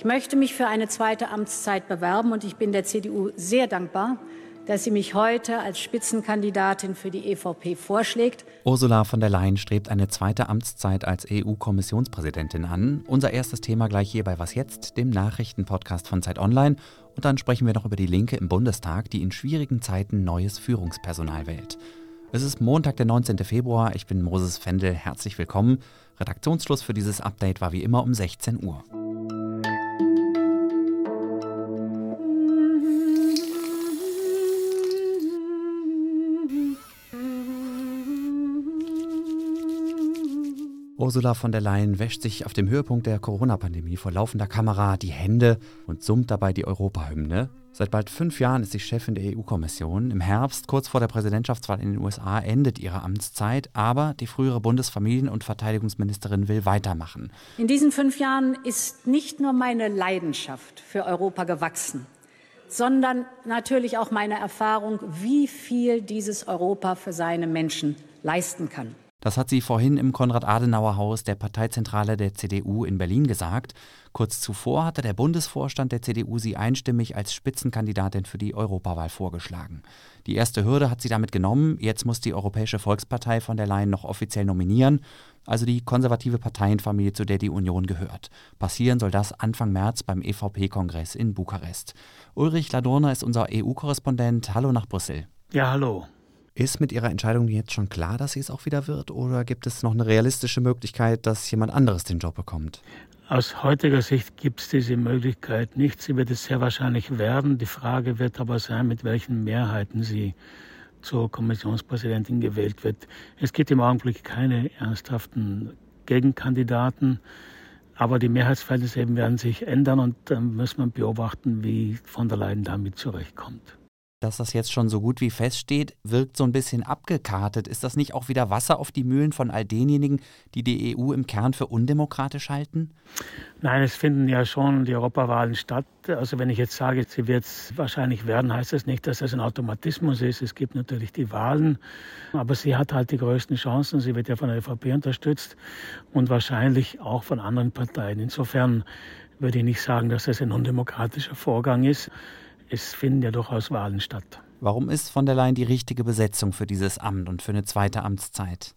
Ich möchte mich für eine zweite Amtszeit bewerben und ich bin der CDU sehr dankbar, dass sie mich heute als Spitzenkandidatin für die EVP vorschlägt. Ursula von der Leyen strebt eine zweite Amtszeit als EU-Kommissionspräsidentin an. Unser erstes Thema gleich hier bei Was jetzt, dem Nachrichtenpodcast von Zeit Online. Und dann sprechen wir noch über die Linke im Bundestag, die in schwierigen Zeiten neues Führungspersonal wählt. Es ist Montag, der 19. Februar. Ich bin Moses Fendel. Herzlich willkommen. Redaktionsschluss für dieses Update war wie immer um 16 Uhr. Ursula von der Leyen wäscht sich auf dem Höhepunkt der Corona-Pandemie vor laufender Kamera die Hände und summt dabei die Europahymne. Seit bald fünf Jahren ist sie Chefin der EU-Kommission. Im Herbst, kurz vor der Präsidentschaftswahl in den USA, endet ihre Amtszeit, aber die frühere Bundesfamilien- und Verteidigungsministerin will weitermachen. In diesen fünf Jahren ist nicht nur meine Leidenschaft für Europa gewachsen, sondern natürlich auch meine Erfahrung, wie viel dieses Europa für seine Menschen leisten kann. Das hat sie vorhin im Konrad-Adenauer-Haus der Parteizentrale der CDU in Berlin gesagt. Kurz zuvor hatte der Bundesvorstand der CDU sie einstimmig als Spitzenkandidatin für die Europawahl vorgeschlagen. Die erste Hürde hat sie damit genommen. Jetzt muss die Europäische Volkspartei von der Leyen noch offiziell nominieren, also die konservative Parteienfamilie, zu der die Union gehört. Passieren soll das Anfang März beim EVP-Kongress in Bukarest. Ulrich Ladurner ist unser EU-Korrespondent. Hallo nach Brüssel. Ja, hallo. Ist mit Ihrer Entscheidung jetzt schon klar, dass sie es auch wieder wird? Oder gibt es noch eine realistische Möglichkeit, dass jemand anderes den Job bekommt? Aus heutiger Sicht gibt es diese Möglichkeit nicht. Sie wird es sehr wahrscheinlich werden. Die Frage wird aber sein, mit welchen Mehrheiten sie zur Kommissionspräsidentin gewählt wird. Es gibt im Augenblick keine ernsthaften Gegenkandidaten. Aber die Mehrheitsverhältnisse werden sich ändern und dann muss man beobachten, wie von der Leyen damit zurechtkommt dass das jetzt schon so gut wie feststeht, wirkt so ein bisschen abgekartet. Ist das nicht auch wieder Wasser auf die Mühlen von all denjenigen, die die EU im Kern für undemokratisch halten? Nein, es finden ja schon die Europawahlen statt. Also wenn ich jetzt sage, sie wird es wahrscheinlich werden, heißt das nicht, dass das ein Automatismus ist. Es gibt natürlich die Wahlen, aber sie hat halt die größten Chancen. Sie wird ja von der ÖVP unterstützt und wahrscheinlich auch von anderen Parteien. Insofern würde ich nicht sagen, dass das ein undemokratischer Vorgang ist es finden ja durchaus Wahlen statt. Warum ist von der Leyen die richtige Besetzung für dieses Amt und für eine zweite Amtszeit?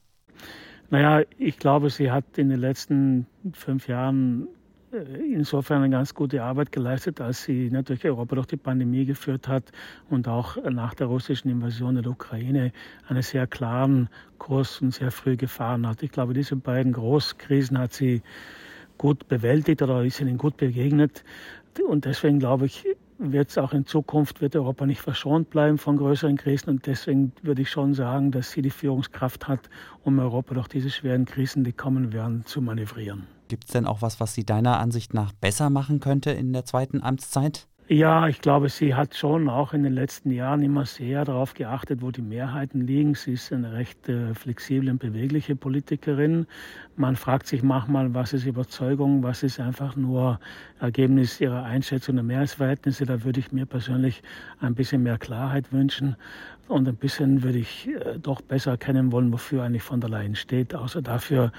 Naja, ich glaube, sie hat in den letzten fünf Jahren äh, insofern eine ganz gute Arbeit geleistet, als sie natürlich Europa durch die Pandemie geführt hat und auch nach der russischen Invasion der Ukraine einen sehr klaren Kurs und sehr früh gefahren hat. Ich glaube, diese beiden Großkrisen hat sie gut bewältigt oder ist ihnen gut begegnet. Und deswegen glaube ich, wird es auch in Zukunft, wird Europa nicht verschont bleiben von größeren Krisen. Und deswegen würde ich schon sagen, dass sie die Führungskraft hat, um Europa durch diese schweren Krisen, die kommen werden, zu manövrieren. Gibt es denn auch was, was sie deiner Ansicht nach besser machen könnte in der zweiten Amtszeit? Ja, ich glaube, sie hat schon auch in den letzten Jahren immer sehr darauf geachtet, wo die Mehrheiten liegen. Sie ist eine recht äh, flexible und bewegliche Politikerin. Man fragt sich manchmal, was ist Überzeugung, was ist einfach nur Ergebnis ihrer Einschätzung der Mehrheitsverhältnisse. Da würde ich mir persönlich ein bisschen mehr Klarheit wünschen. Und ein bisschen würde ich äh, doch besser erkennen wollen, wofür eigentlich von der Leyen steht, außer dafür,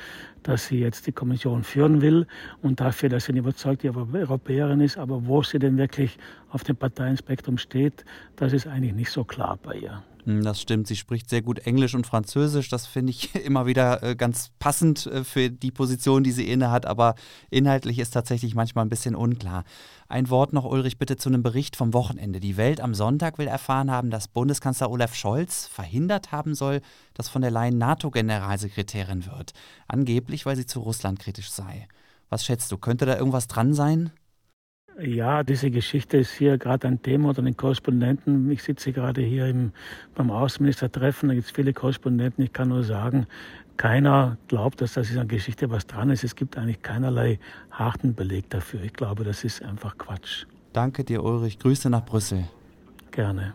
dass sie jetzt die Kommission führen will und dafür, dass sie eine überzeugte Europäerin ist. Aber wo sie denn wirklich auf dem Parteienspektrum steht, das ist eigentlich nicht so klar bei ihr. Hm, das stimmt, sie spricht sehr gut Englisch und Französisch. Das finde ich immer wieder äh, ganz passend äh, für die Position, die sie inne hat. Aber inhaltlich ist tatsächlich manchmal ein bisschen unklar. Ein Wort noch, Ulrich, bitte zu einem Bericht vom Wochenende. Die Welt am Sonntag will erfahren haben, dass Bundeskanzler Olaf Scholz verhindert haben soll, dass von der Leyen NATO-Generalsekretärin wird. Angeblich, weil sie zu Russland kritisch sei. Was schätzt du, könnte da irgendwas dran sein? Ja, diese Geschichte ist hier gerade ein Thema unter den Korrespondenten. Ich sitze gerade hier im, beim Außenministertreffen, da gibt es viele Korrespondenten. Ich kann nur sagen, keiner glaubt, dass das in der Geschichte was dran ist. Es gibt eigentlich keinerlei harten Beleg dafür. Ich glaube, das ist einfach Quatsch. Danke dir, Ulrich. Grüße nach Brüssel. Gerne.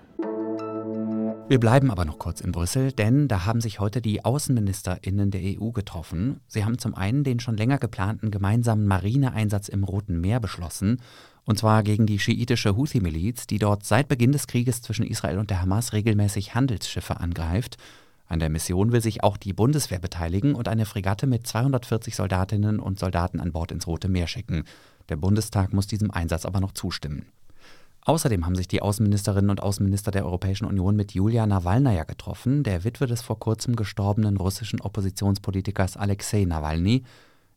Wir bleiben aber noch kurz in Brüssel, denn da haben sich heute die Außenministerinnen der EU getroffen. Sie haben zum einen den schon länger geplanten gemeinsamen Marineeinsatz im Roten Meer beschlossen, und zwar gegen die schiitische Houthi-Miliz, die dort seit Beginn des Krieges zwischen Israel und der Hamas regelmäßig Handelsschiffe angreift. An der Mission will sich auch die Bundeswehr beteiligen und eine Fregatte mit 240 Soldatinnen und Soldaten an Bord ins Rote Meer schicken. Der Bundestag muss diesem Einsatz aber noch zustimmen. Außerdem haben sich die Außenministerinnen und Außenminister der Europäischen Union mit Julia Nawalnaja getroffen, der Witwe des vor kurzem gestorbenen russischen Oppositionspolitikers Alexei Nawalny.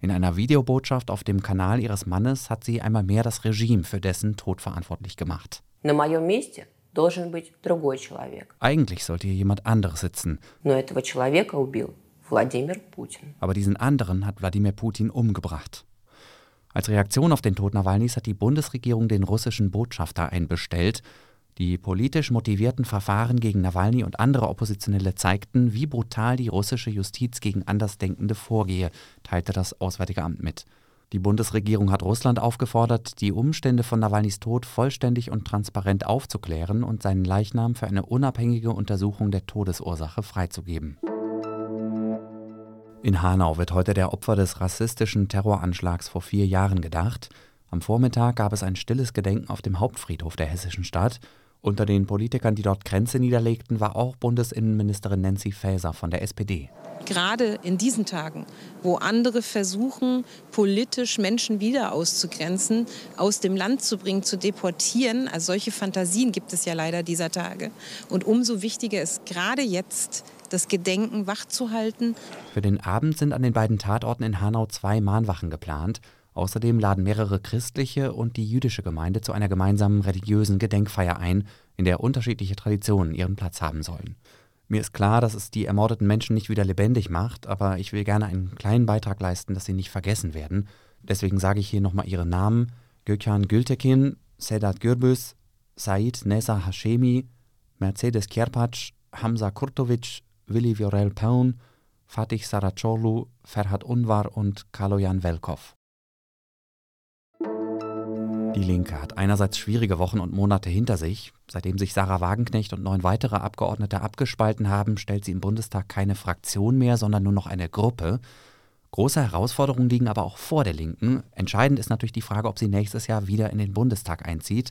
In einer Videobotschaft auf dem Kanal ihres Mannes hat sie einmal mehr das Regime für dessen Tod verantwortlich gemacht. Eigentlich sollte hier jemand anderes sitzen. Aber diesen anderen hat Wladimir Putin umgebracht. Als Reaktion auf den Tod Nawalnys hat die Bundesregierung den russischen Botschafter einbestellt. Die politisch motivierten Verfahren gegen Nawalny und andere Oppositionelle zeigten, wie brutal die russische Justiz gegen Andersdenkende vorgehe, teilte das Auswärtige Amt mit. Die Bundesregierung hat Russland aufgefordert, die Umstände von Nawalnys Tod vollständig und transparent aufzuklären und seinen Leichnam für eine unabhängige Untersuchung der Todesursache freizugeben. In Hanau wird heute der Opfer des rassistischen Terroranschlags vor vier Jahren gedacht. Am Vormittag gab es ein stilles Gedenken auf dem Hauptfriedhof der hessischen Stadt. Unter den Politikern, die dort Grenze niederlegten, war auch Bundesinnenministerin Nancy Faeser von der SPD. Gerade in diesen Tagen, wo andere versuchen, politisch Menschen wieder auszugrenzen, aus dem Land zu bringen, zu deportieren, also solche Fantasien gibt es ja leider dieser Tage. Und umso wichtiger ist gerade jetzt das Gedenken wachzuhalten. Für den Abend sind an den beiden Tatorten in Hanau zwei Mahnwachen geplant. Außerdem laden mehrere christliche und die jüdische Gemeinde zu einer gemeinsamen religiösen Gedenkfeier ein, in der unterschiedliche Traditionen ihren Platz haben sollen. Mir ist klar, dass es die ermordeten Menschen nicht wieder lebendig macht, aber ich will gerne einen kleinen Beitrag leisten, dass sie nicht vergessen werden. Deswegen sage ich hier nochmal ihre Namen: Gökhan Gültekin, Sedat Gürbüz, Said Nesa Hashemi, Mercedes Kierpatsch, Hamza Kurtovic, Willi Viorel Paun, Fatih Saracoglu, Ferhat Unvar und Kaloyan Velkov. Die Linke hat einerseits schwierige Wochen und Monate hinter sich. Seitdem sich Sarah Wagenknecht und neun weitere Abgeordnete abgespalten haben, stellt sie im Bundestag keine Fraktion mehr, sondern nur noch eine Gruppe. Große Herausforderungen liegen aber auch vor der Linken. Entscheidend ist natürlich die Frage, ob sie nächstes Jahr wieder in den Bundestag einzieht.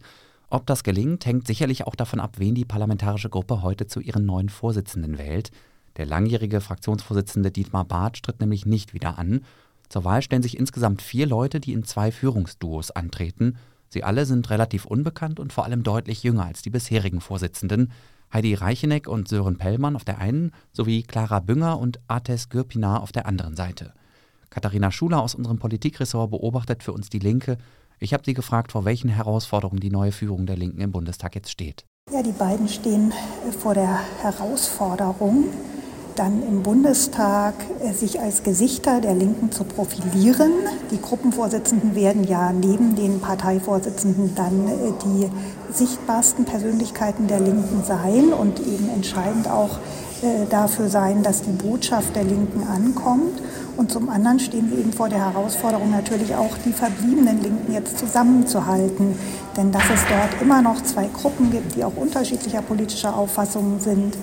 Ob das gelingt, hängt sicherlich auch davon ab, wen die parlamentarische Gruppe heute zu ihren neuen Vorsitzenden wählt. Der langjährige Fraktionsvorsitzende Dietmar Barth tritt nämlich nicht wieder an. Zur Wahl stellen sich insgesamt vier Leute, die in zwei Führungsduos antreten. Sie alle sind relativ unbekannt und vor allem deutlich jünger als die bisherigen Vorsitzenden. Heidi Reicheneck und Sören Pellmann auf der einen sowie Clara Bünger und Artes Gürpinar auf der anderen Seite. Katharina Schuler aus unserem Politikressort beobachtet für uns die Linke ich habe sie gefragt, vor welchen Herausforderungen die neue Führung der Linken im Bundestag jetzt steht. Ja, die beiden stehen vor der Herausforderung, dann im Bundestag äh, sich als Gesichter der Linken zu profilieren. Die Gruppenvorsitzenden werden ja neben den Parteivorsitzenden dann äh, die sichtbarsten Persönlichkeiten der Linken sein und eben entscheidend auch äh, dafür sein, dass die Botschaft der Linken ankommt. Und zum anderen stehen wir eben vor der Herausforderung, natürlich auch die verbliebenen Linken jetzt zusammenzuhalten. Denn dass es dort immer noch zwei Gruppen gibt, die auch unterschiedlicher politischer Auffassungen sind,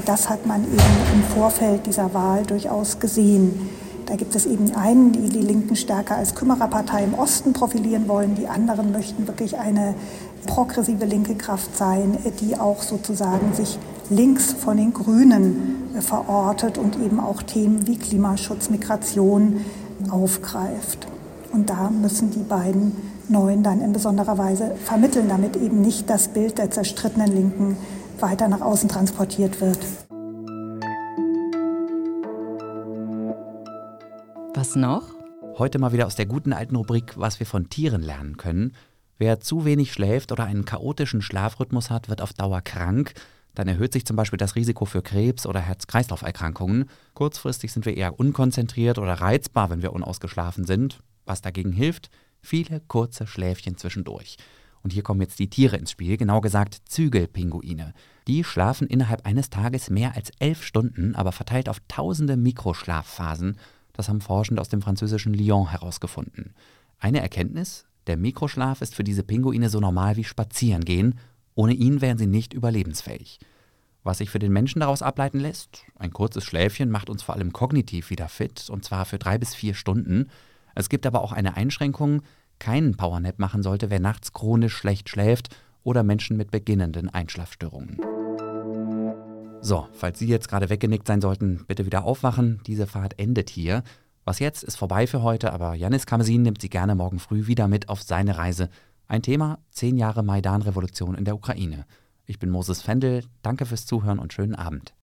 das hat man eben im Vorfeld dieser Wahl durchaus gesehen. Da gibt es eben einen, die die Linken stärker als Kümmererpartei im Osten profilieren wollen. Die anderen möchten wirklich eine progressive linke Kraft sein, die auch sozusagen sich links von den Grünen äh, verortet und eben auch Themen wie Klimaschutz, Migration aufgreift. Und da müssen die beiden Neuen dann in besonderer Weise vermitteln, damit eben nicht das Bild der zerstrittenen Linken weiter nach außen transportiert wird. Was noch? Heute mal wieder aus der guten alten Rubrik, was wir von Tieren lernen können. Wer zu wenig schläft oder einen chaotischen Schlafrhythmus hat, wird auf Dauer krank. Dann erhöht sich zum Beispiel das Risiko für Krebs oder Herz-Kreislauf-Erkrankungen. Kurzfristig sind wir eher unkonzentriert oder reizbar, wenn wir unausgeschlafen sind. Was dagegen hilft? Viele kurze Schläfchen zwischendurch. Und hier kommen jetzt die Tiere ins Spiel, genau gesagt Zügelpinguine. Die schlafen innerhalb eines Tages mehr als elf Stunden, aber verteilt auf tausende Mikroschlafphasen. Das haben Forschende aus dem französischen Lyon herausgefunden. Eine Erkenntnis? Der Mikroschlaf ist für diese Pinguine so normal wie Spazierengehen ohne ihn wären sie nicht überlebensfähig. Was sich für den Menschen daraus ableiten lässt, ein kurzes Schläfchen macht uns vor allem kognitiv wieder fit, und zwar für drei bis vier Stunden. Es gibt aber auch eine Einschränkung, keinen Powernap machen sollte, wer nachts chronisch schlecht schläft oder Menschen mit beginnenden Einschlafstörungen. So, falls Sie jetzt gerade weggenickt sein sollten, bitte wieder aufwachen. Diese Fahrt endet hier. Was jetzt ist vorbei für heute, aber Janis Kamesin nimmt Sie gerne morgen früh wieder mit auf seine Reise. Ein Thema: 10 Jahre Maidan-Revolution in der Ukraine. Ich bin Moses Fendel, danke fürs Zuhören und schönen Abend.